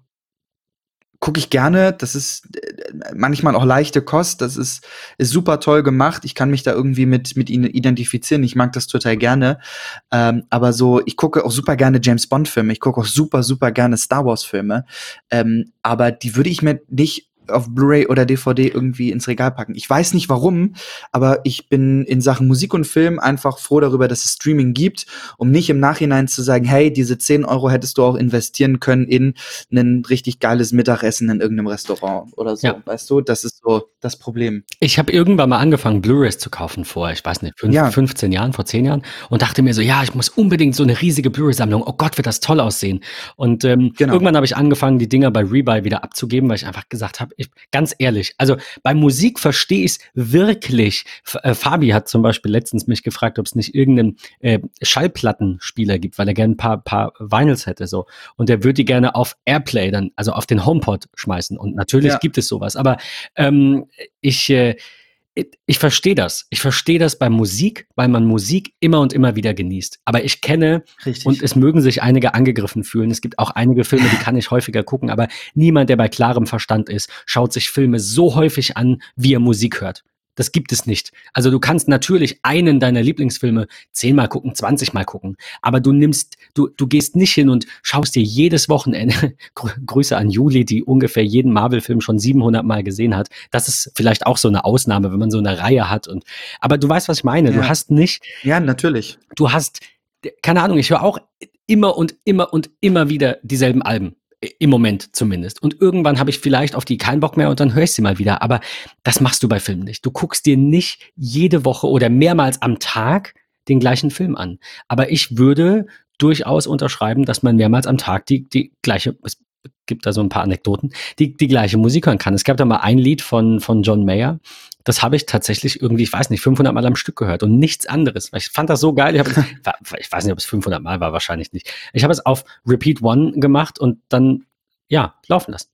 Speaker 2: gucke ich gerne. Das ist äh, manchmal auch leichte Kost. Das ist, ist super toll gemacht. Ich kann mich da irgendwie mit, mit ihnen identifizieren. Ich mag das total gerne. Ähm, aber so, ich gucke auch super gerne James Bond Filme. Ich gucke auch super, super gerne Star Wars Filme. Ähm, aber die würde ich mir nicht auf Blu-ray oder DVD irgendwie ins Regal packen. Ich weiß nicht warum, aber ich bin in Sachen Musik und Film einfach froh darüber, dass es Streaming gibt, um nicht im Nachhinein zu sagen, hey, diese 10 Euro hättest du auch investieren können in ein richtig geiles Mittagessen in irgendeinem Restaurant oder so. Ja. Weißt du, das ist so das Problem.
Speaker 1: Ich habe irgendwann mal angefangen, Blu-rays zu kaufen vor, ich weiß nicht, fünf, ja. 15 Jahren, vor 10 Jahren und dachte mir so, ja, ich muss unbedingt so eine riesige Blu-ray-Sammlung. Oh Gott, wird das toll aussehen. Und ähm, genau. irgendwann habe ich angefangen, die Dinger bei Rebuy wieder abzugeben, weil ich einfach gesagt habe, ich, ganz ehrlich, also bei Musik verstehe ich es wirklich. F äh, Fabi hat zum Beispiel letztens mich gefragt, ob es nicht irgendeinen äh, Schallplattenspieler gibt, weil er gerne ein paar, paar Vinyls hätte so. Und er würde die gerne auf Airplay dann, also auf den HomePod schmeißen. Und natürlich ja. gibt es sowas. Aber ähm, ich äh, ich verstehe das. Ich verstehe das bei Musik, weil man Musik immer und immer wieder genießt. Aber ich kenne, Richtig. und es mögen sich einige angegriffen fühlen. Es gibt auch einige Filme, die kann ich häufiger gucken, aber niemand, der bei klarem Verstand ist, schaut sich Filme so häufig an, wie er Musik hört. Das gibt es nicht. Also du kannst natürlich einen deiner Lieblingsfilme zehnmal gucken, zwanzigmal gucken, aber du nimmst, du, du gehst nicht hin und schaust dir jedes Wochenende, Grüße an Juli, die ungefähr jeden Marvel-Film schon 700 Mal gesehen hat. Das ist vielleicht auch so eine Ausnahme, wenn man so eine Reihe hat und, aber du weißt, was ich meine. Ja. Du hast nicht.
Speaker 2: Ja, natürlich.
Speaker 1: Du hast, keine Ahnung, ich höre auch immer und immer und immer wieder dieselben Alben. Im Moment zumindest. Und irgendwann habe ich vielleicht auf die keinen Bock mehr und dann höre ich sie mal wieder. Aber das machst du bei Filmen nicht. Du guckst dir nicht jede Woche oder mehrmals am Tag den gleichen Film an. Aber ich würde durchaus unterschreiben, dass man mehrmals am Tag die, die gleiche, es gibt da so ein paar Anekdoten, die, die gleiche Musik hören kann. Es gab da mal ein Lied von, von John Mayer, das habe ich tatsächlich irgendwie, ich weiß nicht, 500 Mal am Stück gehört und nichts anderes. Ich fand das so geil. Ich, habe, ich weiß nicht, ob es 500 Mal war, wahrscheinlich nicht. Ich habe es auf Repeat One gemacht und dann, ja, laufen lassen.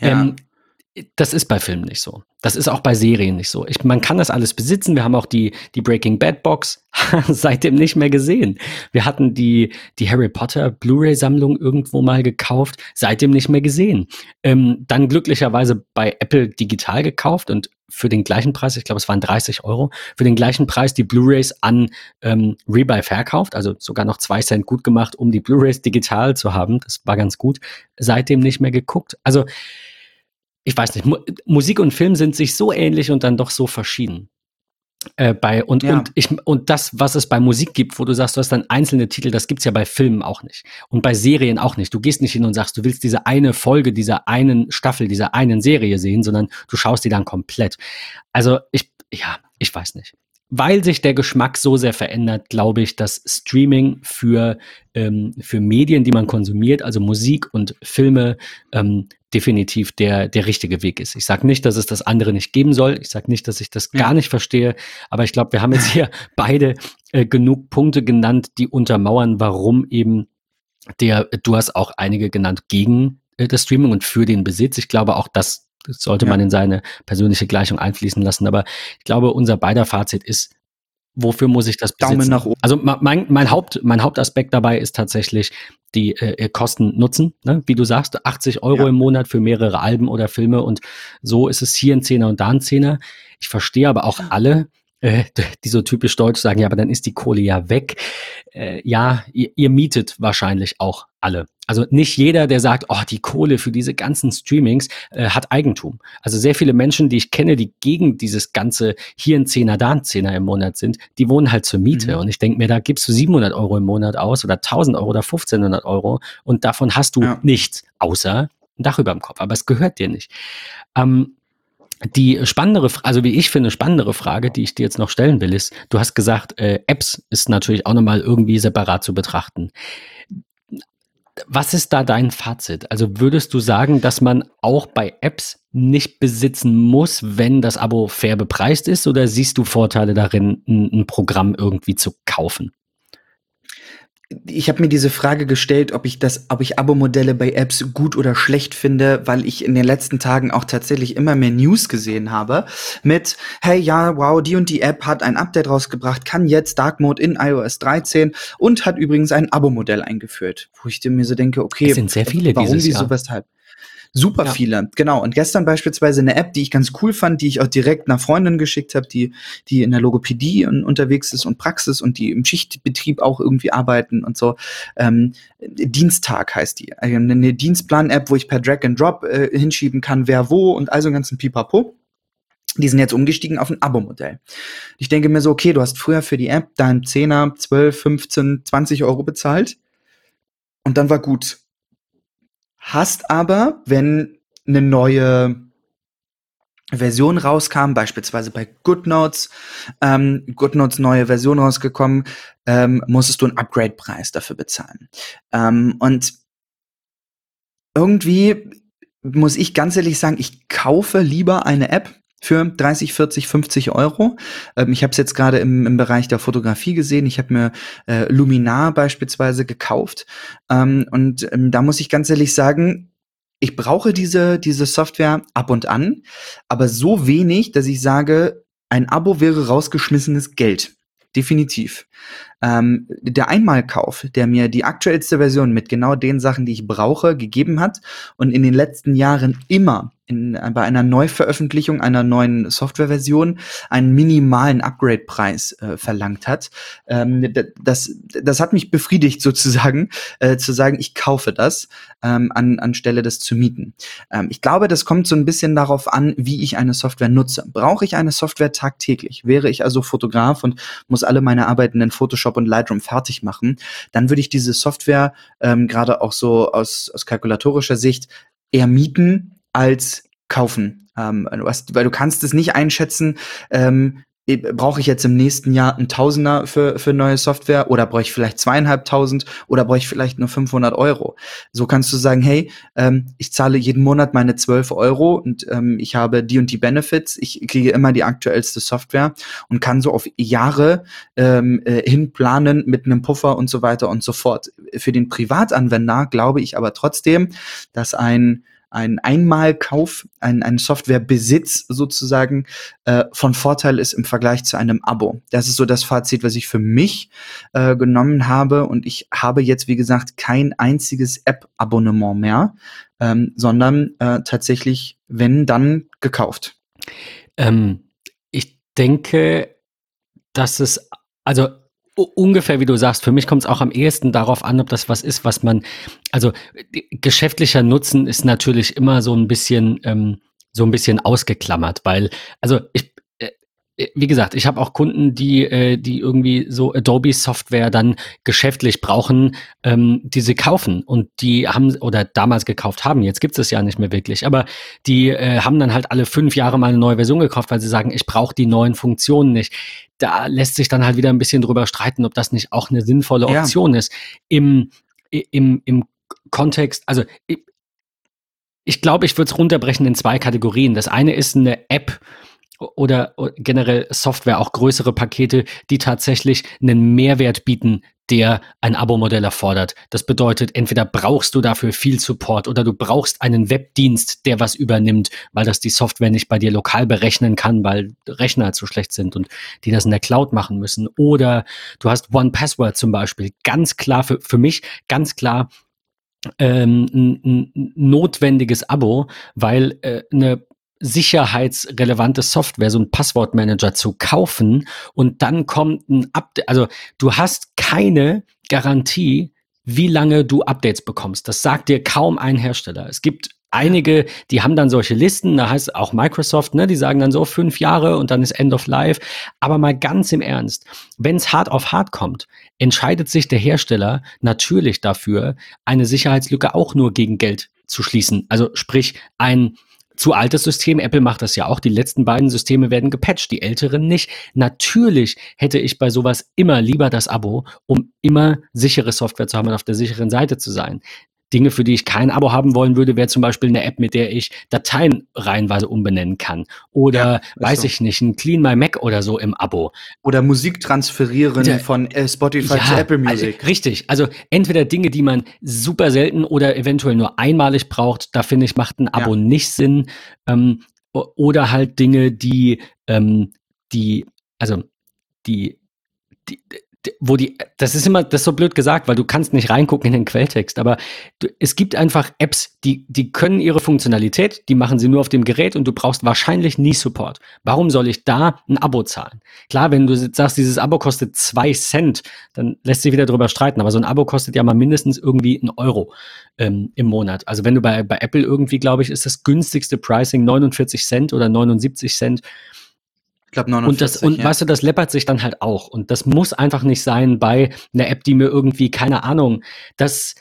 Speaker 1: Ja. Ähm, das ist bei Filmen nicht so. Das ist auch bei Serien nicht so. Ich, man kann das alles besitzen. Wir haben auch die, die Breaking Bad Box seitdem nicht mehr gesehen. Wir hatten die, die Harry Potter Blu-ray-Sammlung irgendwo mal gekauft, seitdem nicht mehr gesehen. Ähm, dann glücklicherweise bei Apple digital gekauft und für den gleichen Preis, ich glaube, es waren 30 Euro, für den gleichen Preis die Blu-rays an ähm, Rebuy verkauft, also sogar noch zwei Cent gut gemacht, um die Blu-rays digital zu haben. Das war ganz gut. Seitdem nicht mehr geguckt. Also ich weiß nicht, Mu Musik und Film sind sich so ähnlich und dann doch so verschieden. Äh, bei, und, ja. und, ich, und das, was es bei Musik gibt, wo du sagst, du hast dann einzelne Titel, das gibt's ja bei Filmen auch nicht. Und bei Serien auch nicht. Du gehst nicht hin und sagst, du willst diese eine Folge dieser einen Staffel, dieser einen Serie sehen, sondern du schaust die dann komplett. Also ich, ja, ich weiß nicht weil sich der Geschmack so sehr verändert, glaube ich, dass Streaming für, ähm, für Medien, die man konsumiert, also Musik und Filme, ähm, definitiv der, der richtige Weg ist. Ich sage nicht, dass es das andere nicht geben soll. Ich sage nicht, dass ich das gar nicht verstehe. Aber ich glaube, wir haben jetzt hier beide äh, genug Punkte genannt, die untermauern, warum eben der, du hast auch einige genannt gegen äh, das Streaming und für den Besitz. Ich glaube auch, das sollte ja. man in seine persönliche Gleichung einfließen lassen. Aber ich glaube, unser beider Fazit ist, wofür muss ich das besitzen? Daumen nach oben. Also mein, mein, Haupt, mein Hauptaspekt dabei ist tatsächlich die äh, Kosten-Nutzen. Ne? Wie du sagst, 80 Euro ja. im Monat für mehrere Alben oder Filme und so ist es hier ein Zehner und da ein Zehner. Ich verstehe aber auch alle, äh, die so typisch deutsch sagen, ja, aber dann ist die Kohle ja weg. Äh, ja, ihr, ihr mietet wahrscheinlich auch alle. Also nicht jeder, der sagt, oh, die Kohle für diese ganzen Streamings äh, hat Eigentum. Also sehr viele Menschen, die ich kenne, die gegen dieses ganze hier ein Zehner, da ein Zehner im Monat sind, die wohnen halt zur Miete. Mhm. Und ich denke mir, da gibst du 700 Euro im Monat aus oder 1000 Euro oder 1500 Euro und davon hast du ja. nichts, außer ein Dach über dem Kopf. Aber es gehört dir nicht. Ähm, die spannendere, also wie ich finde, spannendere Frage, die ich dir jetzt noch stellen will, ist, du hast gesagt, äh, Apps ist natürlich auch nochmal irgendwie separat zu betrachten. Was ist da dein Fazit? Also würdest du sagen, dass man auch bei Apps nicht besitzen muss, wenn das Abo fair bepreist ist, oder siehst du Vorteile darin, ein, ein Programm irgendwie zu kaufen?
Speaker 2: Ich habe mir diese Frage gestellt, ob ich das, ob ich Abo-Modelle bei Apps gut oder schlecht finde, weil ich in den letzten Tagen auch tatsächlich immer mehr News gesehen habe mit, hey, ja, wow, die und die App hat ein Update rausgebracht, kann jetzt Dark Mode in iOS 13 und hat übrigens ein Abo-Modell eingeführt, wo ich mir so denke, okay,
Speaker 1: es sind sehr viele
Speaker 2: warum,
Speaker 1: dieses
Speaker 2: wieso,
Speaker 1: Jahr.
Speaker 2: weshalb? Super
Speaker 1: Ja.
Speaker 2: viele, genau. Und gestern beispielsweise eine App, die ich ganz cool fand, die ich auch direkt nach Freundin geschickt habe, die, die in der Logopädie un unterwegs ist und Praxis und die im Schichtbetrieb auch irgendwie arbeiten und so. Ähm, Dienstag heißt die. Also Eine Dienstplan-App, wo ich per Drag and Drop äh, hinschieben kann, wer wo und also einen ganzen Pipapo. Die sind jetzt umgestiegen auf ein Abo-Modell. Ich denke mir so, okay, du hast früher für die App deinen 10er, 12, 15, 20 Euro bezahlt und dann war gut. Hast aber, wenn eine neue Version rauskam, beispielsweise bei GoodNotes, ähm, GoodNotes neue Version rausgekommen, ähm, musstest du einen Upgrade-Preis dafür bezahlen. Ähm, und irgendwie muss ich ganz ehrlich sagen, ich kaufe lieber eine App für 30, 40, 50 Euro. Ähm, ich habe es jetzt gerade im, im Bereich der Fotografie gesehen. Ich habe mir äh, Luminar beispielsweise gekauft. Ähm, und ähm, da muss ich ganz ehrlich sagen, ich brauche diese, diese Software ab und an, aber so wenig, dass ich sage, ein Abo wäre rausgeschmissenes Geld. Definitiv. Ähm, der Einmalkauf, der mir die aktuellste Version mit genau den Sachen, die ich brauche, gegeben hat und in den letzten Jahren immer in, bei einer Neuveröffentlichung einer neuen Softwareversion einen minimalen Upgrade-Preis äh, verlangt hat. Ähm, das, das hat mich befriedigt sozusagen, äh, zu sagen, ich kaufe das ähm, an, anstelle des zu mieten. Ähm, ich glaube, das kommt so ein bisschen darauf an, wie ich eine Software nutze. Brauche ich eine Software tagtäglich? Wäre ich also Fotograf und muss alle meine Arbeiten in Photoshop und Lightroom fertig machen, dann würde ich diese Software ähm, gerade auch so aus, aus kalkulatorischer Sicht eher mieten als kaufen. Ähm, du hast, weil du kannst es nicht einschätzen, ähm, brauche ich jetzt im nächsten Jahr einen Tausender für, für neue Software oder brauche ich vielleicht zweieinhalbtausend oder brauche ich vielleicht nur 500 Euro. So kannst du sagen, hey, ähm, ich zahle jeden Monat meine 12 Euro und ähm, ich habe die und die Benefits, ich kriege immer die aktuellste Software und kann so auf Jahre ähm, äh, hinplanen mit einem Puffer und so weiter und so fort. Für den Privatanwender glaube ich aber trotzdem, dass ein ein Einmalkauf, ein, ein Softwarebesitz sozusagen äh, von Vorteil ist im Vergleich zu einem Abo. Das ist so das Fazit, was ich für mich äh, genommen habe. Und ich habe jetzt, wie gesagt, kein einziges App-Abonnement mehr, ähm, sondern äh, tatsächlich, wenn, dann gekauft.
Speaker 1: Ähm, ich denke, dass es, also ungefähr wie du sagst, für mich kommt es auch am ehesten darauf an, ob das was ist, was man, also die- geschäftlicher Nutzen ist natürlich immer so ein bisschen, ähm, so ein bisschen ausgeklammert, weil, also ich, äh, äh, wie gesagt, ich habe auch Kunden, die, äh, die irgendwie so Adobe-Software dann geschäftlich brauchen, ähm, die sie kaufen und die haben oder damals gekauft haben, jetzt gibt es ja nicht mehr wirklich, aber die äh, haben dann halt alle fünf Jahre mal eine neue Version gekauft, weil sie sagen, ich brauche die neuen Funktionen nicht. Da lässt sich dann halt wieder ein bisschen drüber streiten, ob das nicht auch eine sinnvolle
Speaker 2: Ja.
Speaker 1: Option ist. Im, im, im Kontext, also ich, ich glaube, ich würde es runterbrechen in zwei Kategorien. Das eine ist eine App oder generell Software, auch größere Pakete, die tatsächlich einen Mehrwert bieten, der ein Abo-Modell erfordert. Das bedeutet, entweder brauchst du dafür viel Support oder du brauchst einen Webdienst, der was übernimmt, weil das die Software nicht bei dir lokal berechnen kann, weil Rechner zu schlecht sind und die das in der Cloud machen müssen. Oder du hast One Password zum Beispiel. Ganz klar, für, für mich ganz klar ähm, ein, ein notwendiges Abo, weil äh, eine sicherheitsrelevante Software, so ein Passwortmanager zu kaufen und dann kommt ein Update. Also du hast keine Garantie, wie lange du Updates bekommst. Das sagt dir kaum ein Hersteller. Es gibt einige, die haben dann solche Listen, da heißt auch Microsoft, ne, die sagen dann so fünf Jahre und dann ist End of Life. Aber mal ganz im Ernst, wenn es hart auf hart kommt, entscheidet sich der Hersteller natürlich dafür, eine Sicherheitslücke auch nur gegen Geld zu schließen. Also sprich, ein zu altes System, Apple macht das ja auch, die letzten beiden Systeme werden gepatcht, die älteren nicht. Natürlich hätte ich bei sowas immer lieber das Abo, um immer sichere Software zu haben und auf der sicheren Seite zu sein. Dinge, für die ich kein Abo haben wollen würde, wäre zum Beispiel eine App, mit der ich Dateien reihenweise umbenennen kann. Oder ja, weiß so. ich nicht, ein Clean My Mac oder so im Abo.
Speaker 2: Oder Musik transferieren der, von äh, Spotify ja, zu Apple Music.
Speaker 1: Also, richtig. Also entweder Dinge, die man super selten oder eventuell nur einmalig braucht, da finde ich, macht ein Abo ja. nicht Sinn. Ähm, oder halt Dinge, die, ähm, die, also die, die, wo die, das ist immer, das ist so blöd gesagt, weil du kannst nicht reingucken in den Quelltext, aber du, es gibt einfach Apps, die, die können ihre Funktionalität, die machen sie nur auf dem Gerät und du brauchst wahrscheinlich nie Support. Warum soll ich da ein Abo zahlen? Klar, wenn du sagst, dieses Abo kostet zwei Cent, dann lässt sich wieder drüber streiten, aber so ein Abo kostet ja mal mindestens irgendwie einen Euro ähm, im Monat. Also wenn du bei, bei Apple irgendwie, glaube ich, ist das günstigste Pricing 49 Cent oder 79 Cent. Ich glaube 49. Und, das, und ja. weißt du, das läppert sich dann halt auch. Und das muss einfach nicht sein bei einer App, die mir irgendwie, keine Ahnung, das,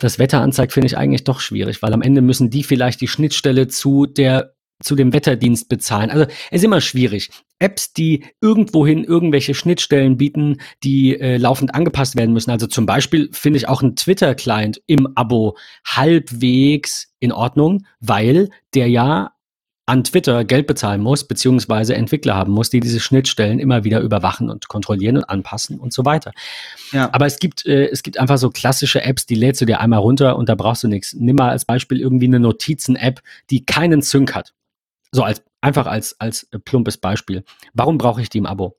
Speaker 1: das Wetter anzeigt, finde ich eigentlich doch schwierig, weil am Ende müssen die vielleicht die Schnittstelle zu der zu dem Wetterdienst bezahlen. Also es ist immer schwierig. Apps, die irgendwohin irgendwelche Schnittstellen bieten, die äh, laufend angepasst werden müssen. Also zum Beispiel finde ich auch ein Twitter-Client im Abo halbwegs in Ordnung, weil der ja an Twitter Geld bezahlen muss, beziehungsweise Entwickler haben muss, die diese Schnittstellen immer wieder überwachen und kontrollieren und anpassen und so weiter. Ja. Aber es gibt, äh, es gibt einfach so klassische Apps, die lädst du dir einmal runter und da brauchst du nichts. Nimm mal als Beispiel irgendwie eine Notizen-App, die keinen Sync hat. So als einfach als, als plumpes Beispiel. Warum brauche ich die im Abo?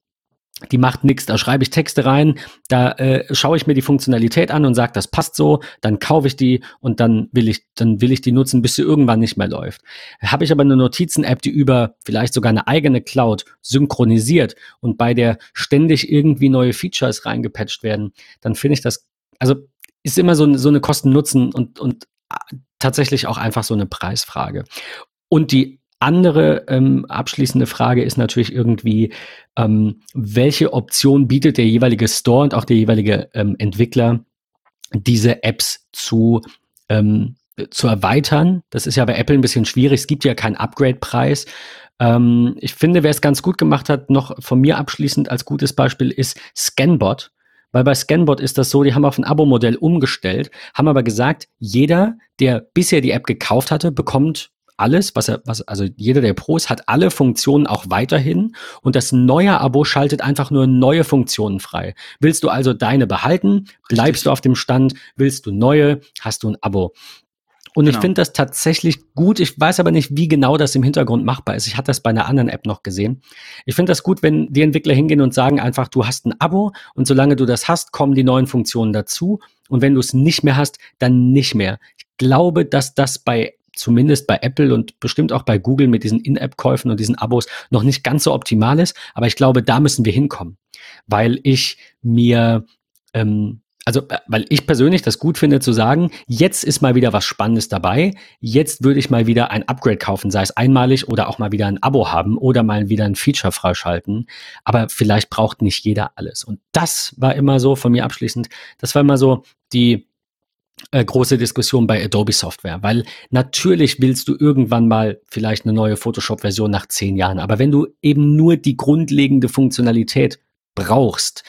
Speaker 1: Die macht nichts. Da schreibe ich Texte rein, da äh, schaue ich mir die Funktionalität an und sage, das passt so, dann kaufe ich die und dann will ich, dann will ich die nutzen, bis sie irgendwann nicht mehr läuft. Habe ich aber eine Notizen-App, die über vielleicht sogar eine eigene Cloud synchronisiert und bei der ständig irgendwie neue Features reingepatcht werden, dann finde ich das, also ist immer so, so eine Kosten-Nutzen und, und äh, tatsächlich auch einfach so eine Preisfrage. Und die andere ähm, abschließende Frage ist natürlich irgendwie, ähm, welche Option bietet der jeweilige Store und auch der jeweilige ähm, Entwickler, diese Apps zu, ähm, zu erweitern? Das ist ja bei Apple ein bisschen schwierig. Es gibt ja keinen Upgrade-Preis. Ähm, ich finde, wer es ganz gut gemacht hat, noch von mir abschließend als gutes Beispiel ist Scanbot. Weil bei Scanbot ist das so, die haben auf ein Abo-Modell umgestellt, haben aber gesagt, jeder, der bisher die App gekauft hatte, bekommt alles, was er, was, also jeder der Pros hat alle Funktionen auch weiterhin und das neue Abo schaltet einfach nur neue Funktionen frei. Willst du also deine behalten, bleibst du auf dem Stand, willst du neue, hast du ein Abo. Und genau. ich finde das tatsächlich gut. Ich weiß aber nicht, wie genau das im Hintergrund machbar ist. Ich hatte das bei einer anderen App noch gesehen. Ich finde das gut, wenn die Entwickler hingehen und sagen einfach, du hast ein Abo und solange du das hast, kommen die neuen Funktionen dazu. Und wenn du es nicht mehr hast, dann nicht mehr. Ich glaube, dass das bei zumindest bei Apple und bestimmt auch bei Google mit diesen In-App-Käufen und diesen Abos noch nicht ganz so optimal ist. Aber ich glaube, da müssen wir hinkommen, weil ich mir, ähm, also äh, weil ich persönlich das gut finde zu sagen, jetzt ist mal wieder was Spannendes dabei. Jetzt würde ich mal wieder ein Upgrade kaufen, sei es einmalig oder auch mal wieder ein Abo haben oder mal wieder ein Feature freischalten. Aber vielleicht braucht nicht jeder alles. Und das war immer so von mir abschließend, das war immer so die äh, große Diskussion bei Adobe Software, weil natürlich willst du irgendwann mal vielleicht eine neue Photoshop-Version nach zehn Jahren, aber wenn du eben nur die grundlegende Funktionalität brauchst,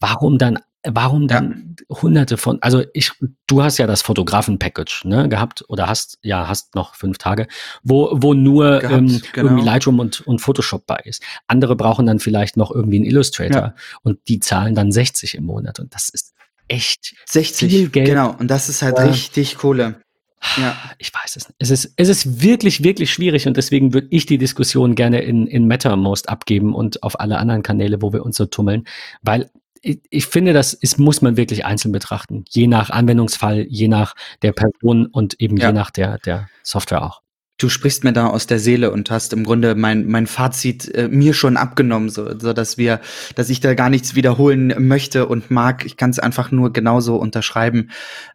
Speaker 1: warum dann Warum dann ja. hunderte von, also ich, du hast ja das Fotografen-Package ne, gehabt oder hast, ja, hast noch fünf Tage, wo, wo nur gehabt, ähm, genau. irgendwie Lightroom und, und Photoshop bei ist. Andere brauchen dann vielleicht noch irgendwie einen Illustrator ja. und die zahlen dann 60 im Monat und das ist echt
Speaker 2: 60, viel Geld. Genau, und das ist halt ja. richtig Kohle.
Speaker 1: Ja. Ich weiß es nicht. Es ist, es ist wirklich, wirklich schwierig und deswegen würde ich die Diskussion gerne in, in MetaMost abgeben und auf alle anderen Kanäle, wo wir uns so tummeln, weil ich, ich finde, das ist, muss man wirklich einzeln betrachten. Je nach Anwendungsfall, je nach der Person und eben ja. je nach der, der Software auch
Speaker 2: du sprichst mir da aus der Seele und hast im Grunde mein, mein Fazit äh, mir schon abgenommen, so, so dass wir, dass ich da gar nichts wiederholen möchte und mag. Ich kann es einfach nur genauso unterschreiben.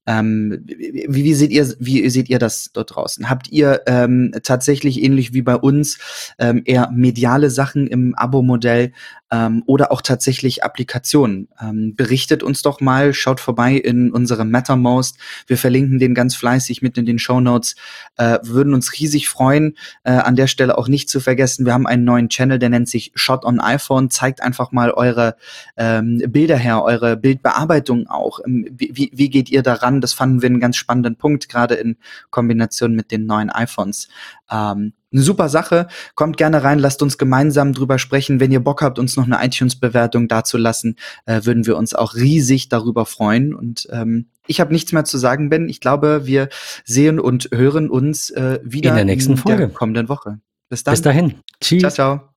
Speaker 2: Ähm, wie, wie seht ihr, wie seht ihr das dort draußen? Habt ihr ähm, tatsächlich ähnlich wie bei uns ähm, eher mediale Sachen im Abo-Modell ähm, oder auch tatsächlich Applikationen? Ähm, berichtet uns doch mal, schaut vorbei in unserem MetaMost. Wir verlinken den ganz fleißig mit in den Show Notes. Äh, würden uns riesig riesig freuen. Äh, an der Stelle auch nicht zu vergessen, wir haben einen neuen Channel, der nennt sich Shot on iPhone. Zeigt einfach mal eure ähm, Bilder her, eure Bildbearbeitung auch. Ähm, wie, wie geht ihr daran? Das fanden wir einen ganz spannenden Punkt, gerade in Kombination mit den neuen iPhones. Ähm, eine super Sache. Kommt gerne rein, lasst uns gemeinsam drüber sprechen. Wenn ihr Bock habt, uns noch eine iTunes-Bewertung dazulassen, äh, würden wir uns auch riesig darüber freuen. Und ähm, ich habe nichts mehr zu sagen, Ben. Ich glaube, wir sehen und hören uns äh, wieder
Speaker 1: in der nächsten in Folge.
Speaker 2: kommenden Woche.
Speaker 1: Bis dann. Bis dahin.
Speaker 2: Tschüss. Ciao, ciao.